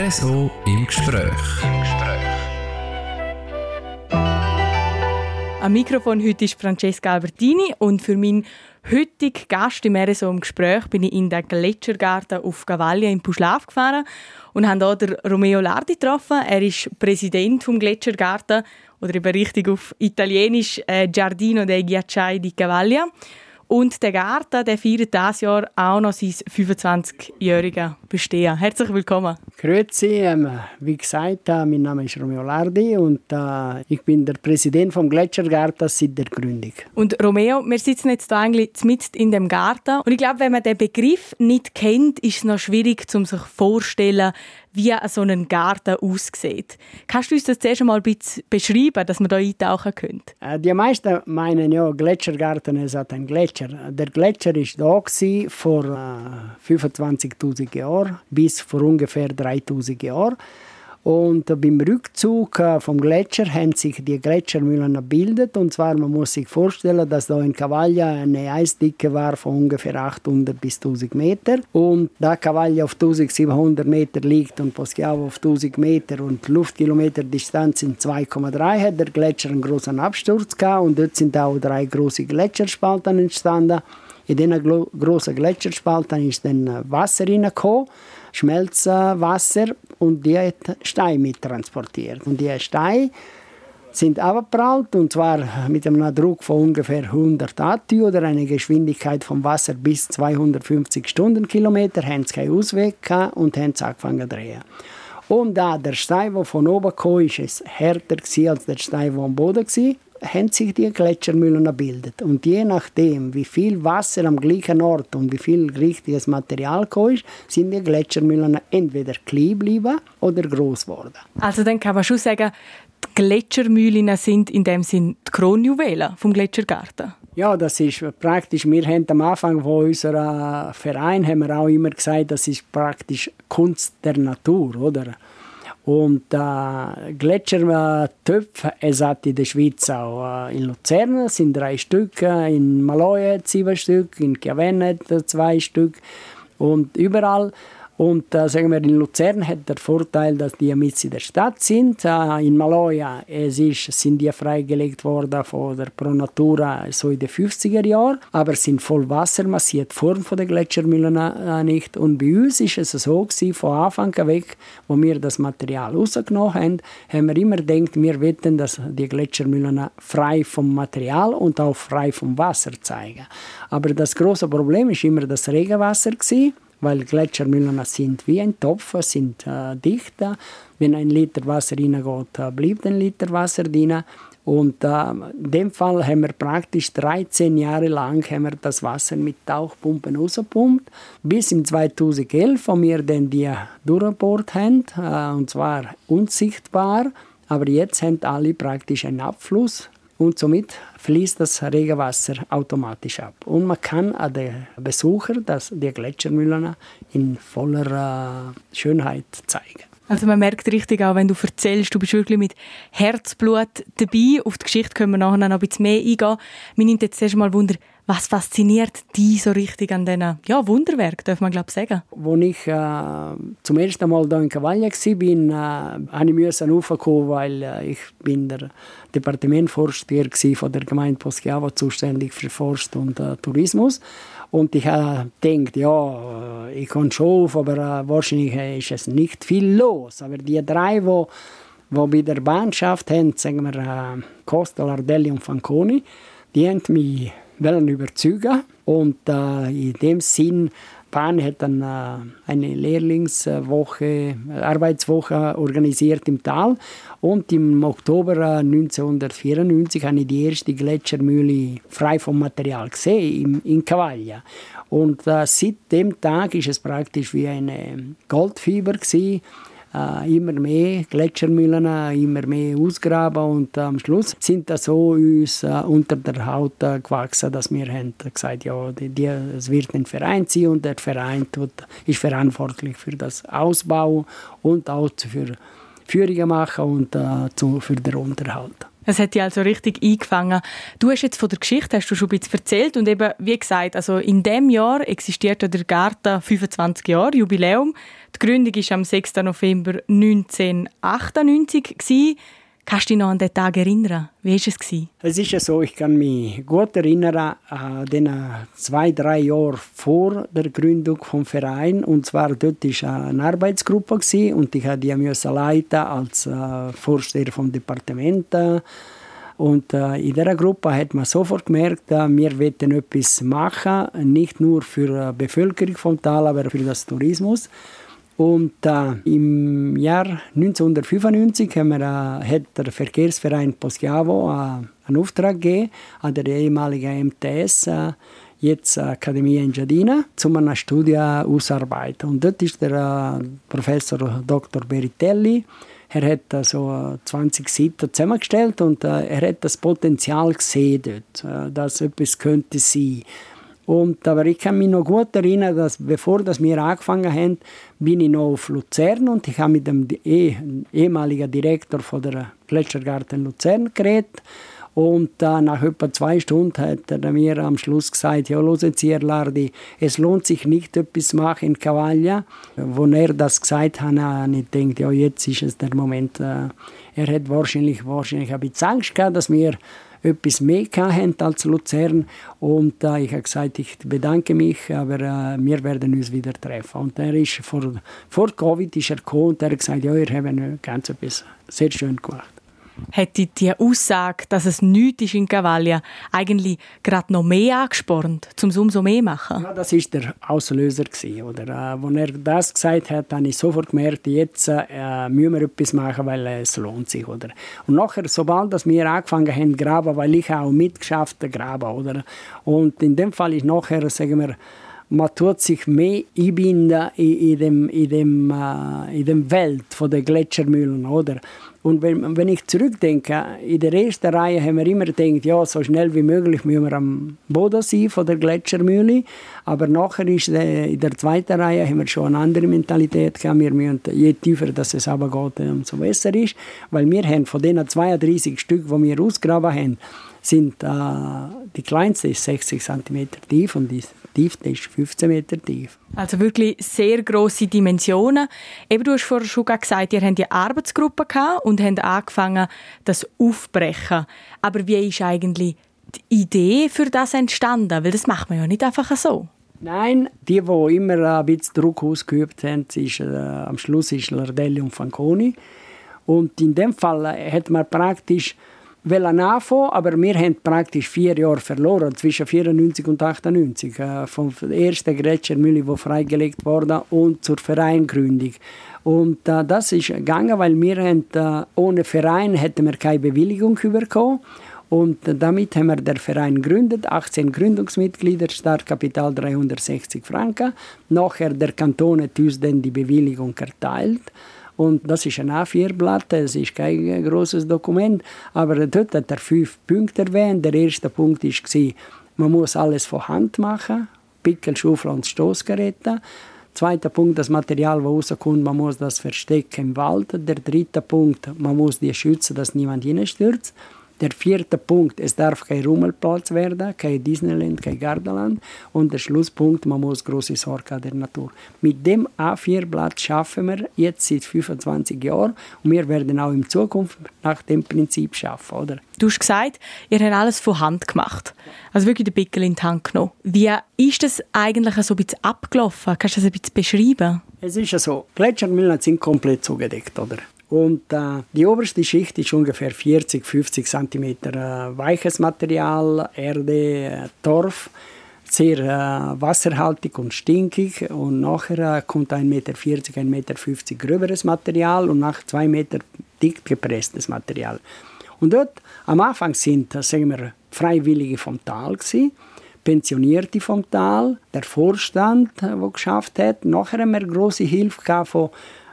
RSO im Gespräch. Im Gespräch. Am Mikrofon heute ist Francesca Albertini und für meinen heutigen Gast im RSO im Gespräch bin ich in den Gletschergarten auf Gavaglia in Puschlav gefahren und habe hier Romeo Lardi getroffen. Er ist Präsident vom Gletschergarten oder eben richtig auf Italienisch äh, Giardino dei Ghiacciai di Cavaglia. Und der Garten der feiert dieses Jahr auch noch sein 25-jähriges Bestehen. Herzlich willkommen. Grüezi, ähm, wie gesagt, äh, mein Name ist Romeo Lardi und äh, ich bin der Präsident vom Gletschergarten seit der Gründung. Und Romeo, wir sitzen jetzt hier eigentlich mitten in dem Garten und ich glaube, wenn man den Begriff nicht kennt, ist es noch schwierig, um sich vorzustellen, wie so ein Garten aussieht. Kannst du uns das zuerst einmal ein bisschen beschreiben, dass wir da eintauchen können? Äh, die meisten meinen ja, Gletschergarten ist ein Gletscher. Der Gletscher war da vor äh, 25.000 Jahren bis vor ungefähr 3.000 Jahren. Und beim Rückzug äh, vom Gletscher haben sich die Gletschermühlen gebildet. Und zwar, man muss sich vorstellen, dass da in Cavaglia eine Eisdicke war von ungefähr 800 bis 1000 Meter. Und da Cavaglia auf 1700 Meter liegt und Poschiavo auf 1000 Meter und Luftkilometer Distanz in 2,3 hat der Gletscher einen großen Absturz gehabt. Und dort sind auch drei große Gletscherspalten entstanden. In diesen großen Gletscherspalten ist dann Wasser reingekommen. Schmelzwasser und die hat Steine mittransportiert. Und die Steine sind abgeprallt und zwar mit einem Druck von ungefähr 100 Atü oder einer Geschwindigkeit vom Wasser bis 250 Stundenkilometer, haben sie keinen Ausweg und haben angefangen zu drehen. Und da der Stein, der von oben kam, ist es härter als der Stein, der am Boden war haben sich die Gletschermühlen gebildet. Und je nachdem, wie viel Wasser am gleichen Ort und wie viel richtiges Material ist, sind die Gletschermühlen entweder klein geblieben oder groß geworden. Also dann kann man schon sagen, die Gletschermühlen sind in dem Sinn die Kronjuwelen vom Gletschergarten. Ja, das ist praktisch. Wir haben am Anfang von unserem Verein haben wir auch immer gesagt, das ist praktisch Kunst der Natur, oder? Und äh, Gletschertöpfe, es hat in der Schweiz auch äh, in Luzern sind drei Stück, in Maloja sieben Stück, in Chiavenna zwei Stück. Und überall und äh, sagen wir, in Luzern hat der Vorteil, dass die mit in der Stadt sind. Äh, in Maloja es ist, sind die freigelegt worden von der Pro Natura so in den 50er Jahren, aber sind voll Wasser, man sieht die Form der Gletschermühlen äh, nicht. Und bei uns ist es so gewesen, von Anfang an weg, wo wir das Material rausgenommen haben, haben wir immer gedacht, wir wollten, dass die Gletschermühlen frei vom Material und auch frei vom Wasser zeigen. Aber das große Problem ist immer das Regenwasser gewesen weil Gletschermühlen sind wie ein Topf, sind äh, dicht. Wenn ein Liter Wasser reingeht, äh, bleibt ein Liter Wasser drin. Und äh, in dem Fall haben wir praktisch 13 Jahre lang haben wir das Wasser mit Tauchpumpen rausgepumpt, bis im 2011, wo wir dann die durchgebohrt haben, äh, und zwar unsichtbar. Aber jetzt haben alle praktisch einen Abfluss und somit fließt das Regenwasser automatisch ab. Und man kann an den Besucher das, die Gletschermühlen in voller äh, Schönheit zeigen. Also man merkt richtig auch, wenn du erzählst, du bist wirklich mit Herzblut dabei. Auf die Geschichte können wir nachher noch ein bisschen mehr eingehen. Mir nimmt jetzt erst mal Wunder, was fasziniert dich so richtig an diesen ja, Wunderwerk, darf man glaube sagen? Als ich äh, zum ersten Mal hier in Cavaglia war, äh, ich musste raufkommen, weil äh, ich bin der Departementforster von der Gemeinde Poschiavo zuständig für Forst und äh, Tourismus. Und ich habe gedacht, ja, äh, ich komme schon auf, aber äh, wahrscheinlich ist es nicht viel los. Aber die drei, die wo bei der Bahnschaft haben, sagen wir äh, Costa, Lardelli und Fanconi, die haben mich wollen überzeugen. Und äh, in dem Sinn, Bahn hat dann äh, eine Lehrlingswoche, Arbeitswoche organisiert im Tal. Und im Oktober 1994 äh, habe ich die erste Gletschermühle frei vom Material gesehen, in Cavaglia. Und seit dem Tag ist es praktisch wie eine Goldfieber gewesen äh, immer mehr Gletschermühlen, immer mehr ausgraben und am Schluss sind das so uns äh, unter der Haut äh, gewachsen, dass wir haben gesagt, ja, die, die, es wird ein Verein sein und der Verein tut, ist verantwortlich für das Ausbau und auch für Führungen machen und äh, zu, für den Unterhalt. Es hat dich also richtig eingefangen. Du hast jetzt von der Geschichte hast du schon ein bisschen erzählt und eben, wie gesagt, also in dem Jahr existiert der Garten 25 Jahre, Jubiläum. Die Gründung war am 6. November 1998. Gewesen. Kannst du dich noch an den Tag erinnern? Wie war es? Es ist ja so, ich kann mich gut erinnern an den zwei, drei Jahre vor der Gründung des Vereins. Und zwar dort war eine Arbeitsgruppe und ich musste die leiten als äh, Vorsteher vom Departement. Und äh, in dieser Gruppe hat man sofort gemerkt, äh, wir wollen etwas machen, nicht nur für die Bevölkerung vom Tal, aber für das Tourismus. Und äh, im Jahr 1995 haben wir, äh, hat der Verkehrsverein Poschiavo äh, einen Auftrag gegeben an der ehemaligen MTS, äh, jetzt Akademie in Giardina, um eine Studie auszuarbeiten. Und dort ist der äh, Professor Dr. Beritelli, er hat also 20 Seiten zusammengestellt und äh, er hat das Potenzial gesehen dort, äh, dass etwas könnte sein. Und, aber ich kann mich noch gut erinnern, dass bevor dass wir angefangen haben, bin ich noch auf Luzern und ich habe mit dem eh, ehemaligen Direktor von der Gletschergarten Luzern geredet. Und äh, nach etwa zwei Stunden hat er mir am Schluss gesagt, ja, hören Sie, Herr Lardi, es lohnt sich nicht, etwas zu machen in Cavaglia. Wo er das gesagt hat, habe ich gedacht, ja, jetzt ist es der Moment. Äh, er hat wahrscheinlich, wahrscheinlich ein bisschen Angst gehabt, dass wir etwas mehr haben als Luzern. Und äh, ich habe gesagt, ich bedanke mich, aber äh, wir werden uns wieder treffen. Und er ist vor, vor Covid ist er gekommen und er hat gesagt, ja, ihr habt ganz etwas sehr schön gemacht hätte die Aussage, dass es nichts ist in Cavaglia, eigentlich gerade noch mehr angespornt, um es umso mehr zu machen? Ja, das war der Auslöser. Oder? Äh, als er das gesagt hat, habe ich sofort gemerkt, jetzt äh, müssen wir etwas machen, weil äh, es lohnt sich. Oder? Und nachher, sobald wir angefangen haben zu graben, weil ich auch mitgeschafft habe, graben, oder? Und in dem Fall ist nachher, sagen wir, man tut sich mehr einbinden in, in dem, in dem, äh, in dem Welt der Gletschermühlen, oder? Und wenn, wenn ich zurückdenke, in der ersten Reihe haben wir immer gedacht, ja, so schnell wie möglich müssen wir am Boden sein von der Gletschermühle. Aber nachher ist äh, in der zweiten Reihe haben wir schon eine andere Mentalität gehabt. Wir müssen, je tiefer dass es aber geht, umso besser ist. Weil wir haben von den 32 Stück, die wir ausgraben haben, sind äh, die kleinste ist 60 cm tief und die tiefste ist 15 Meter tief. Also wirklich sehr große Dimensionen. Eben, du hast vorher schon gesagt, ihr habt eine Arbeitsgruppe und habt angefangen, das aufzubrechen. Aber wie ist eigentlich die Idee für das entstanden? Weil das macht man ja nicht einfach so. Nein, die, die immer ein bisschen Druck ausgeübt haben, ist, äh, am Schluss ist Lardelli und Fanconi. Und in dem Fall hat man praktisch wollen anfangen, aber wir haben praktisch vier Jahre verloren, zwischen 94 und 98, äh, vom ersten Gletschermühle, die freigelegt wurde, und zur Vereingründung. Und äh, das ist gegangen, weil wir haben, äh, ohne Verein hätten wir keine Bewilligung bekommen. Und damit haben wir den Verein gegründet, 18 Gründungsmitglieder, Startkapital 360 Franken. Nachher der Kanton hat uns dann die Bewilligung erteilt. Und das ist ein A4-Blatt, es ist kein großes Dokument, aber dort hat er fünf Punkte erwähnt. Der erste Punkt war, man muss alles von Hand machen, Pickel, Schaufel und Stoßgeräte. Zweiter Punkt, das Material, das rauskommt, man muss das verstecken im Wald. Der dritte Punkt, man muss die schützen, dass niemand hineinstürzt. Der vierte Punkt, es darf kein Rummelplatz werden, kein Disneyland, kein Gardaland. Und der Schlusspunkt, man muss große Sorge an der Natur. Mit dem A4-Blatt schaffen wir jetzt seit 25 Jahren und wir werden auch in Zukunft nach dem Prinzip schaffen, oder? Du hast gesagt, ihr habt alles von Hand gemacht. Also wirklich den Pickel in die Hand genommen. Wie ist das eigentlich so ein bisschen abgelaufen? Kannst du das ein bisschen beschreiben? Es ist ja so, Gletschermühlen sind komplett zugedeckt, oder? Und äh, die oberste Schicht ist ungefähr 40, 50 cm weiches Material, Erde, äh, Torf, sehr äh, wasserhaltig und stinkig. Und nachher äh, kommt 1,40 Meter, 1,50 Meter gröberes Material und nach 2 Meter dick gepresstes Material. Und dort am Anfang sind, sagen wir, Freiwillige vom Tal gewesen, Pensionierte vom Tal, der Vorstand, der geschafft hat. Nachher haben wir große Hilfe von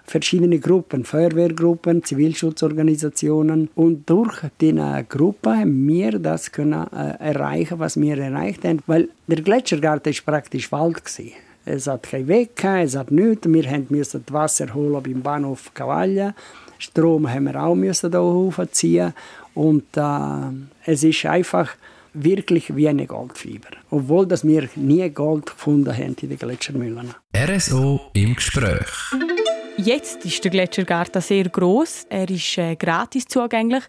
verschiedene Gruppen, Feuerwehrgruppen, Zivilschutzorganisationen. Und durch diese Gruppe haben wir das können, äh, erreichen, was wir erreicht haben. Weil der Gletschergarten ist praktisch Wald. Gewesen. Es hat keinen Weg, es hat nichts. Wir mussten das Wasser holen beim Bahnhof Cavaglia. Strom haben wir auch müssen hochziehen und äh, es ist einfach wirklich wie eine Goldfiber. Obwohl dass wir nie Gold gefunden haben in den Gletschermühlen. RSO im Gespräch. Jetzt ist der Gletschergarten sehr groß. Er ist äh, gratis zugänglich.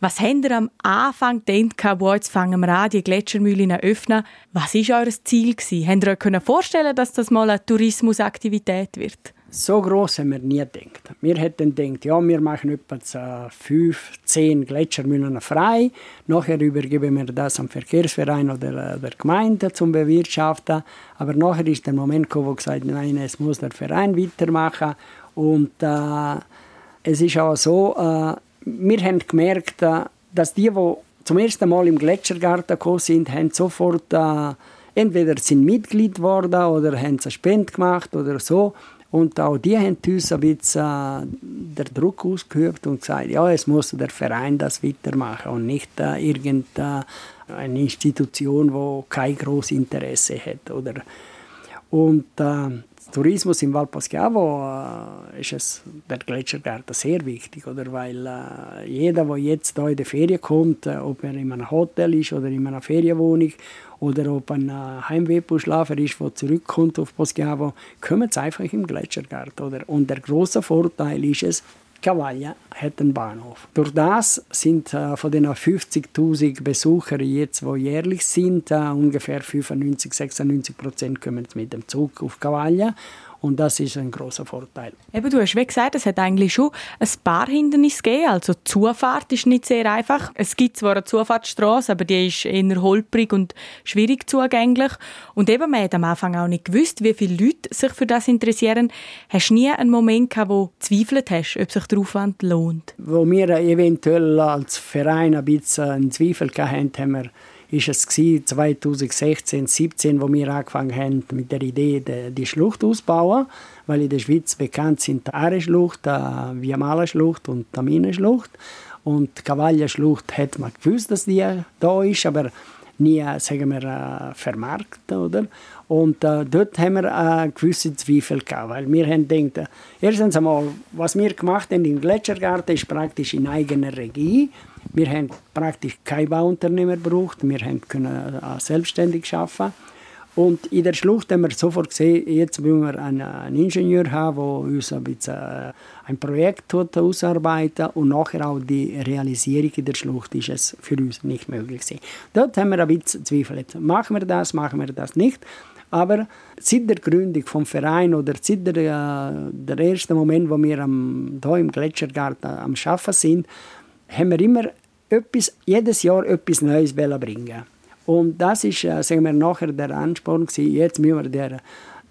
Was habt ihr am Anfang gedacht, wo jetzt fangen wir an, die Gletschermühlen öffnen? Was war euer Ziel? Gewesen? Habt ihr euch vorstellen dass das mal eine Tourismusaktivität wird? So groß haben wir nie gedacht. Wir hätten gedacht, ja, wir machen etwa fünf, zehn Gletschermühlen frei. Nachher übergeben wir das am Verkehrsverein oder der Gemeinde zum Bewirtschaften. Aber nachher ist der Moment gekommen, wo gesagt nein, es muss der Verein weitermachen. Und äh, es ist auch so, äh, wir haben gemerkt, äh, dass die, die zum ersten Mal im Gletschergarten gekommen sind, haben sofort äh, entweder sind Mitglied geworden oder haben eine Spende gemacht oder so. Und auch die haben uns ein bisschen äh, den Druck ausgeübt und gesagt, ja, es muss der Verein das weitermachen und nicht äh, irgendeine Institution, die kein großes Interesse hat. Oder? Und äh, Tourismus im Val Poschiavo äh, ist es der Gletschergarten sehr wichtig, oder? weil äh, jeder, der jetzt hier in die Ferien kommt, äh, ob er in einem Hotel ist oder in einer Ferienwohnung oder ob ein äh, Heimwehbuschlafer ist, der zurückkommt auf Poschiavo, kommen sie einfach im Gletschergarten. Oder? Und der große Vorteil ist es, Cavaglia hat einen Bahnhof. Durch das sind äh, von den 50.000 Besuchern jetzt, die jährlich sind, äh, ungefähr 95, 96 Prozent kommen mit dem Zug auf Cavaglia und das ist ein großer Vorteil. Eben, du hast wie gesagt, es hat eigentlich schon ein paar Hindernisse gegeben. Also die Zufahrt ist nicht sehr einfach. Es gibt zwar eine Zufahrtsstraße, aber die ist eher holprig und schwierig zugänglich. Und eben, man hat am Anfang auch nicht gewusst, wie viele Leute sich für das interessieren. Hast du nie einen Moment gehabt, wo du zweifelt hast, ob sich der Aufwand lohnt? Wo wir eventuell als Verein ein bisschen einen Zweifel hatten, haben wir ist es 2016, 2017, wo wir angefangen haben mit der Idee, die Schlucht auszubauen, weil in der Schweiz bekannt sind die Aare-Schlucht, die Viamala-Schlucht und die Mine-Schlucht. Und die Cavaglia-Schlucht hat man gewusst, dass die da ist, aber nie, sagen wir, äh, vermarktet, oder? Und äh, dort haben wir äh, gewisse Zweifel gehabt, weil wir haben gedacht, äh, erstens einmal, was wir gemacht haben im Gletschergarten, ist praktisch in eigener Regie. Wir haben praktisch kein Bauunternehmer gebraucht, wir haben können äh, selbstständig arbeiten. Und in der Schlucht haben wir sofort gesehen, jetzt wollen wir einen, Ingenieur haben, der uns ein, bisschen, äh, ein Projekt ausarbeiten und nachher auch die Realisierung in der Schlucht ist es für uns nicht möglich gewesen. Dort haben wir ein bisschen zweifelt. Machen wir das, machen wir das nicht? Aber seit der Gründung vom Verein oder seit der, äh, der ersten Moment, wo wir am, hier im Gletschergarten am Arbeiten sind, haben wir immer etwas, jedes Jahr etwas Neues bringen. Und das ist, äh, sagen wir, nachher der Ansporn gewesen, jetzt müssen wir der,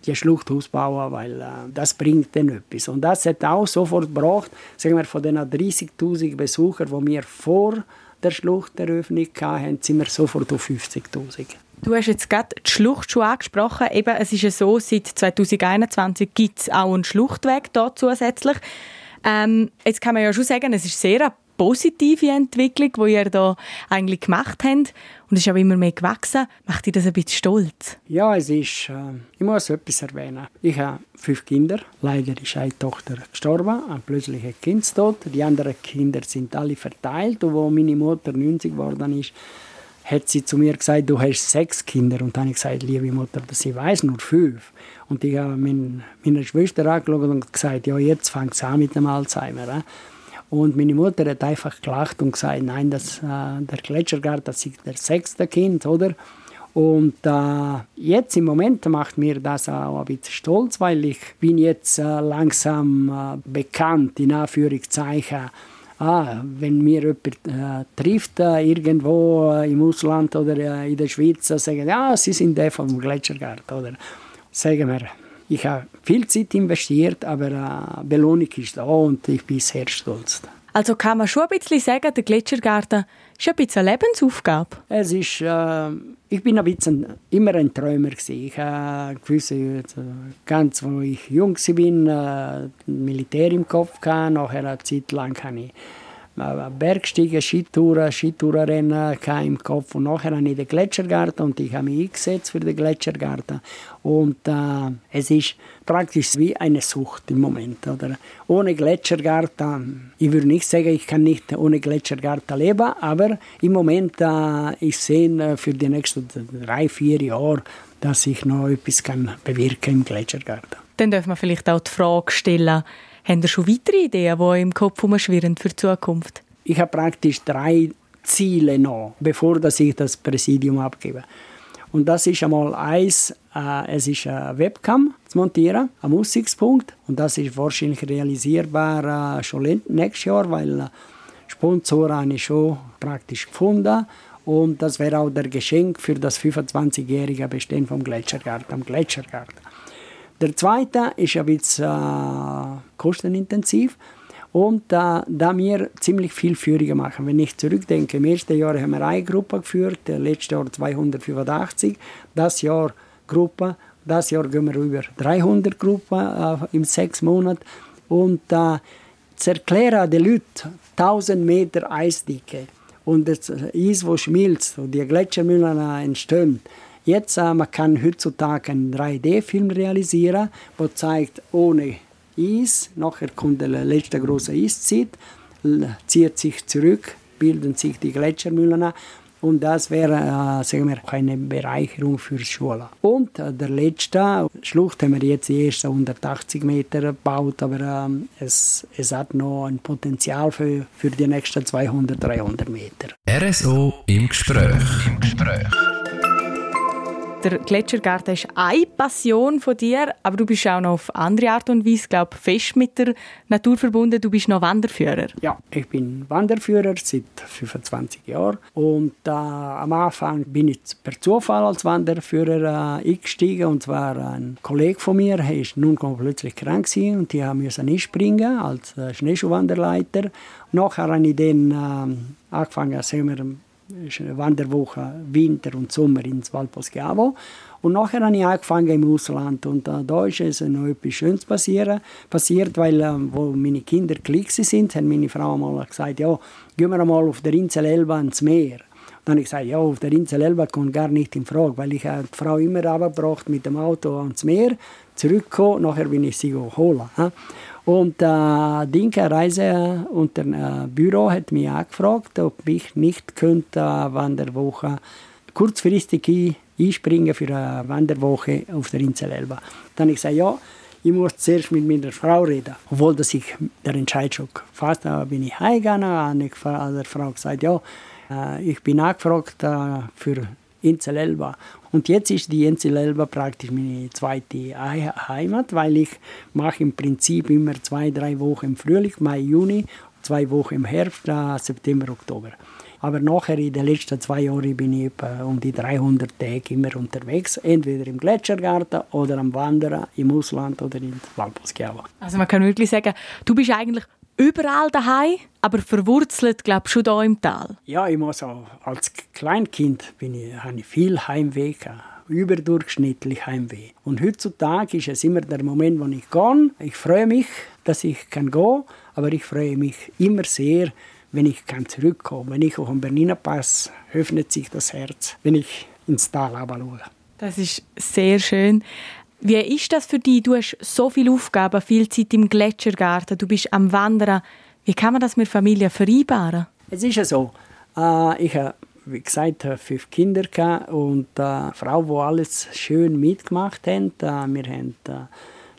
die Schlucht ausbauen, weil äh, das bringt dann etwas. Und das hat auch sofort gebracht, sagen wir, von den 30'000 Besuchern, die wir vor der Schluchteröffnung hatten, sind wir sofort auf 50'000. Du hast jetzt gerade die Schlucht schon angesprochen. Eben, es ist ja so, seit 2021 gibt es auch einen Schluchtweg da zusätzlich. Ähm, jetzt kann man ja schon sagen, es ist sehr eine positive Entwicklung, die ihr da eigentlich gemacht habt. Und es ist auch immer mehr gewachsen. Macht dich das ein bisschen stolz? Ja, es ist, äh, ich muss etwas erwähnen. Ich habe fünf Kinder. Leider ist eine Tochter gestorben, ein plötzlicher Kindstod. Die anderen Kinder sind alle verteilt. Und als meine Mutter 90 geworden ist, hat sie zu mir gesagt, du hast sechs Kinder. Und dann habe ich gesagt, liebe Mutter, dass ich weiß nur fünf. Und ich habe meine Schwester angeschaut und gesagt, ja, jetzt fängt es an mit dem Alzheimer. Und meine Mutter hat einfach gelacht und gesagt, nein, das, äh, der Gletschergarten, das ist der sechste Kind, oder? Und äh, jetzt im Moment macht mir das auch ein bisschen stolz, weil ich bin jetzt äh, langsam äh, bekannt, in Anführungszeichen. Ah, wenn mir jemand äh, trifft, äh, irgendwo äh, im Ausland oder in der Schweiz, sagen, ja, Sie sind der vom Gletschergarten? Sagen wir, ich habe viel Zeit investiert, aber äh, Belohnung ist da und ich bin sehr stolz. Also kann man schon ein bisschen sagen, der Gletschergarten ist ein bisschen eine Lebensaufgabe? Es ist, äh, ich bin ein bisschen immer ein Träumer gewesen. Ich habe gewisse, ganz, wo ich jung war, äh, Militär im Kopf gehabt. Nachher eine Zeit lang habe ich Bergsteigen, Skitouren, Skitourenrennen im Kopf. Und nachher habe ich den Gletschergarten und ich habe mich eingesetzt für den Gletschergarten. Und äh, es ist praktisch wie eine Sucht im Moment. Oder? Ohne Gletschergarten, ich würde nicht sagen, ich kann nicht ohne Gletschergarten leben, aber im Moment, äh, ich sehe äh, für die nächsten drei, vier Jahre, dass ich noch etwas kann bewirken im Gletschergarten. Dann darf man vielleicht auch die Frage stellen, haben Sie schon weitere Ideen, die im Kopf herumschwirren für die Zukunft? Ich habe praktisch drei Ziele noch, bevor ich das Präsidium abgebe. Und das ist einmal eins, äh, es ist eine Webcam zu montieren, ein Aussichtspunkt. Und das ist wahrscheinlich realisierbar äh, schon nächstes Jahr, weil äh, Sponsoren habe ich schon praktisch gefunden. Und das wäre auch der Geschenk für das 25-jährige Bestehen vom Gletschergarten, am Gletschergarten. Der zweite ist ein bisschen äh, kostenintensiv. Und äh, da wir ziemlich viel Führungen machen. Wenn ich zurückdenke, im ersten Jahr haben wir eine Gruppe geführt, letztes Jahr 285, das Jahr Gruppe, das Jahr gehen wir über 300 Gruppen äh, in sechs Monaten. Und äh, zu erklären den Leuten 1000 Meter Eisdicke und das Eis, das schmilzt und die Gletschermühlen entstehen, Jetzt äh, man kann heutzutage einen 3D-Film realisieren, der zeigt ohne Eis, nachher kommt der letzte große Eiszeit, zieht sich zurück, bilden sich die Gletschermühlen an und das wäre äh, sagen wir, eine Bereicherung für die Schule. Und äh, der letzte Schlucht haben wir jetzt die ersten 180 Meter gebaut, aber äh, es, es hat noch ein Potenzial für, für die nächsten 200, 300 Meter. RSO im Gespräch. Im Gespräch der Gletschergarten ist eine Passion von dir, aber du bist auch noch auf andere Art und Weise, glaube fest mit der Natur verbunden. Du bist noch Wanderführer. Ja, ich bin Wanderführer seit 25 Jahren und äh, am Anfang bin ich per Zufall als Wanderführer äh, eingestiegen und zwar ein Kollege von mir, er ist nun plötzlich krank und die haben müssen einspringen als äh, Schneeschuhwanderleiter. Nachher habe ich dann äh, angefangen, Wanderwoche Winter und Sommer ins Valposchiavo. Und nachher habe ich angefangen im Ausland und äh, da ist es noch etwas Schönes passiert, passiert weil äh, wo meine Kinder klein sind, hat meine Frau mal gesagt, ja, gehen wir mal auf der Insel Elba ins Meer. Dann habe ich gesagt, ja, auf der Insel Elba kommt gar nicht in Frage, weil ich die Frau immer abgebracht mit dem Auto ans Meer, zurückgekommen, nachher bin ich sie holen. Und äh, Dinke Reise und der äh, Büro hat mich angefragt, ob ich nicht könnte äh, Wanderwoche kurzfristig einspringen für eine Wanderwoche auf der Insel Elba. Dann ich gesagt, ja, ich muss zuerst mit meiner Frau reden. Obwohl dass ich der Entscheid schon gefasst habe, bin ich heimgegangen, habe ich der Frau gesagt, ja, äh, ich bin angefragt äh, für Insel Elba. Und jetzt ist die Insel Elba praktisch meine zweite Heimat, weil ich mache im Prinzip immer zwei, drei Wochen im Frühling, Mai, Juni, zwei Wochen im Herbst, äh, September, Oktober. Aber nachher in den letzten zwei Jahren bin ich um die 300 Tage immer unterwegs, entweder im Gletschergarten oder am Wandern im Ausland oder in Valposchiava. Also man kann wirklich sagen, du bist eigentlich überall daheim, aber verwurzelt, glaube schon hier im Tal. Ja, ich muss auch, als Kleinkind bin ich, habe ich viel Heimweh überdurchschnittlich Heimweh. Und heutzutage ist es immer der Moment, wo ich gehe. Ich freue mich, dass ich kann gehen, aber ich freue mich immer sehr, wenn ich kann zurückkommen. Wenn ich auf den Berliner Pass öffnet sich das Herz, wenn ich ins Tal schaue. Das ist sehr schön. Wie ist das für dich? Du hast so viele Aufgaben, viel Zeit im Gletschergarten, du bist am Wandern. Wie kann man das mit Familie vereinbaren? Es ist ja so. Äh, ich habe, wie gesagt, fünf Kinder und eine Frau, die alles schön mitgemacht hat. Äh, wir haben äh,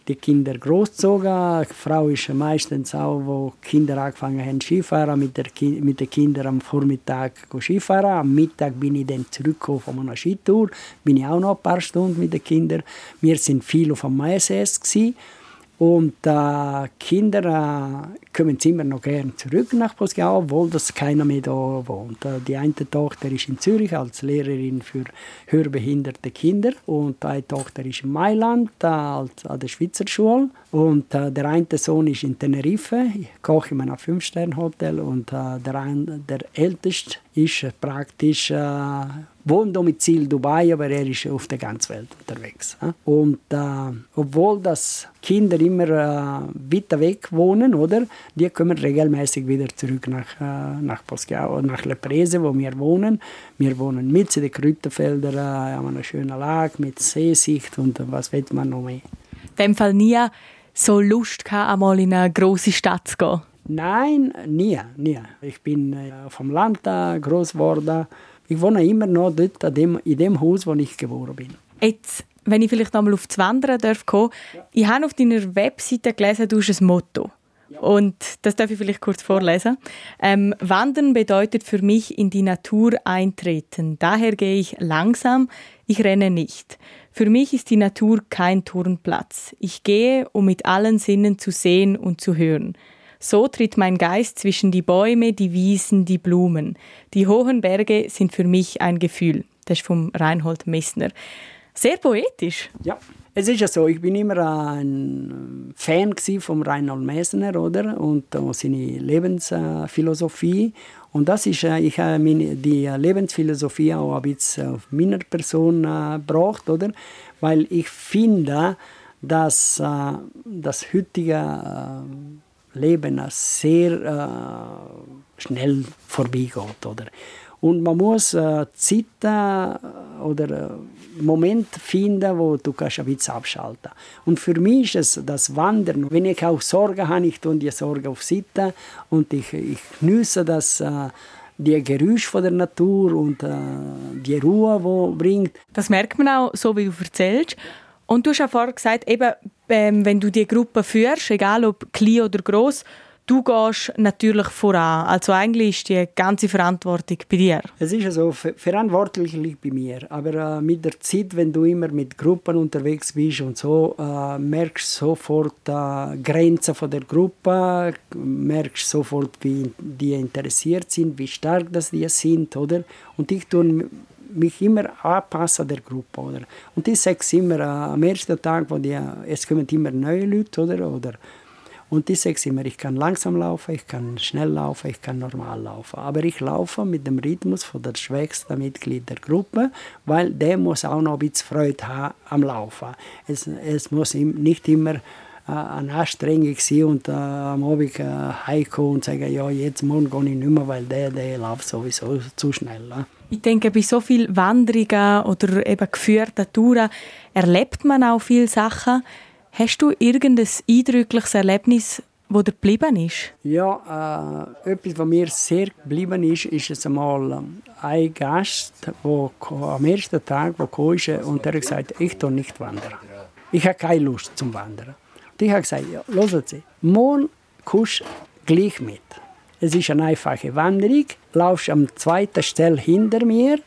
die Kinder großgezogen. Die Frau ist meistens auch, wo Kinder angefangen haben Skifahren, mit, der Ki mit den Kindern am Vormittag Skifahren. Am Mittag bin ich dann zurückgekommen von einer Skitour, bin ich auch noch ein paar Stunden mit den Kindern. Wir sind viel auf dem Maises und äh, Kinder äh, kommen immer noch gerne zurück nach Posgau, obwohl das keiner mehr da wohnt. Äh, die eine Tochter ist in Zürich als Lehrerin für hörbehinderte Kinder und eine Tochter ist in Mailand äh, als, an der Schweizer Schule und äh, der eine Sohn ist in Tenerife, ich koche in einem Fünf-Sterne-Hotel und äh, der, ein, der älteste ist praktisch Wohndomizil Dubai, aber er ist auf der ganzen Welt unterwegs. Und äh, obwohl das Kinder immer äh, weiter weg wohnen, oder, die kommen regelmäßig wieder zurück nach, äh, nach Poschiao, nach Leprese, wo wir wohnen. Wir wohnen mitten in den Kräuterfeldern, äh, haben eine schöne Lage mit Seesicht und was will man noch mehr. In dem Fall nie so Lust gehabt, einmal in eine große Stadt zu gehen? Nein, nie, nie. Ich bin äh, vom Land groß geworden. Ich wohne immer noch dort in dem Haus, wo ich geboren bin. Jetzt, wenn ich vielleicht einmal auf das Wandern darf kommen, ja. ich habe auf deiner Webseite gelesen, du hast ein Motto. Ja. Und das darf ich vielleicht kurz vorlesen. Ähm, Wandern bedeutet für mich in die Natur eintreten. Daher gehe ich langsam, ich renne nicht. Für mich ist die Natur kein Turnplatz. Ich gehe, um mit allen Sinnen zu sehen und zu hören. So tritt mein Geist zwischen die Bäume, die Wiesen, die Blumen. Die hohen Berge sind für mich ein Gefühl. Das ist vom Reinhold Messner. Sehr poetisch. Ja, es ist ja so, ich bin immer ein Fan von Reinhold Messner, oder? Und seine Lebensphilosophie. Und das ist, uh, ich habe die Lebensphilosophie auch ein bisschen auf meiner Person uh, gebracht, oder? Weil ich finde, dass das heutige Leben sehr äh, schnell vorbeigeht. Oder? Und man muss äh, Zeiten oder äh, Moment finden, wo du kannst ein bisschen abschalten Und für mich ist es das Wandern. Wenn ich auch Sorgen habe, ich tue die Sorge auf Seite und ich, ich genieße das äh, die Geräusche von der Natur und äh, die Ruhe, die bringt. Das merkt man auch, so wie du erzählst. Und du hast ja vorher gesagt, eben, ähm, wenn du die Gruppe führst, egal ob klein oder groß, du gehst natürlich voran. Also eigentlich ist die ganze Verantwortung bei dir. Es ist so, verantwortlich liegt bei mir. Aber äh, mit der Zeit, wenn du immer mit Gruppen unterwegs bist und so, äh, merkst sofort äh, Grenzen von der Gruppe, merkst sofort, wie die interessiert sind, wie stark das die sind, oder? Und ich tue mich immer anpassen der Gruppe. Oder? Und ich sage immer, äh, am ersten Tag, wo die, es kommen immer neue Leute, oder? oder und ich sage immer, ich kann langsam laufen, ich kann schnell laufen, ich kann normal laufen. Aber ich laufe mit dem Rhythmus von der schwächsten Mitglied der Gruppe, weil der muss auch noch ein bisschen Freude haben am Laufen. Es, es muss nicht immer äh, eine Anstrengung sein und äh, am Abend äh, heimkommen und sagen, ja, jetzt morgen gehe ich nicht mehr, weil der, der läuft sowieso zu schnell. Äh. Ich denke, bei so vielen Wanderungen oder eben geführten Touren erlebt man auch viele Sachen. Hast du irgendein eindrückliches Erlebnis, wo dir geblieben ist? Ja, äh, etwas, was mir sehr geblieben ist, ist es einmal ähm, ein Gast, der am ersten Tag wo ist und er hat gesagt, ich tue nicht wandern. Ich habe keine Lust zum Wandern. Und ich habe gesagt, ja, hören Sie, morgen kommst gleich mit. Es ist eine einfache Wanderung, laufst am zweiten Stelle hinter mir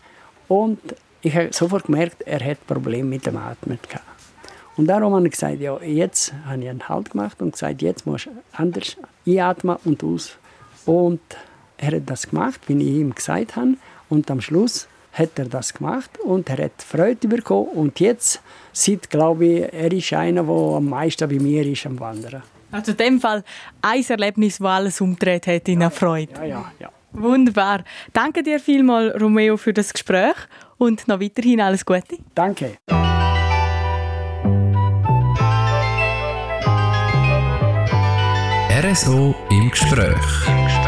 und ich habe sofort gemerkt, er hat Probleme mit dem Atmen gehabt. Und darum habe ich gesagt, ja, jetzt habe ich einen Halt gemacht und gesagt, jetzt musst du anders einatmen und aus. Und er hat das gemacht, wie ich ihm gesagt habe. Und am Schluss hat er das gemacht und er hat Freude bekommen. Und jetzt sieht, glaube ich, er ist einer, der am meisten bei mir ist am Wandern. Also in dem Fall ein Erlebnis, das alles umgedreht hat in eine Freude. Ja, ja, ja. Wunderbar. Danke dir vielmals, Romeo, für das Gespräch und noch weiterhin alles Gute. Danke. RSO im Gespräch.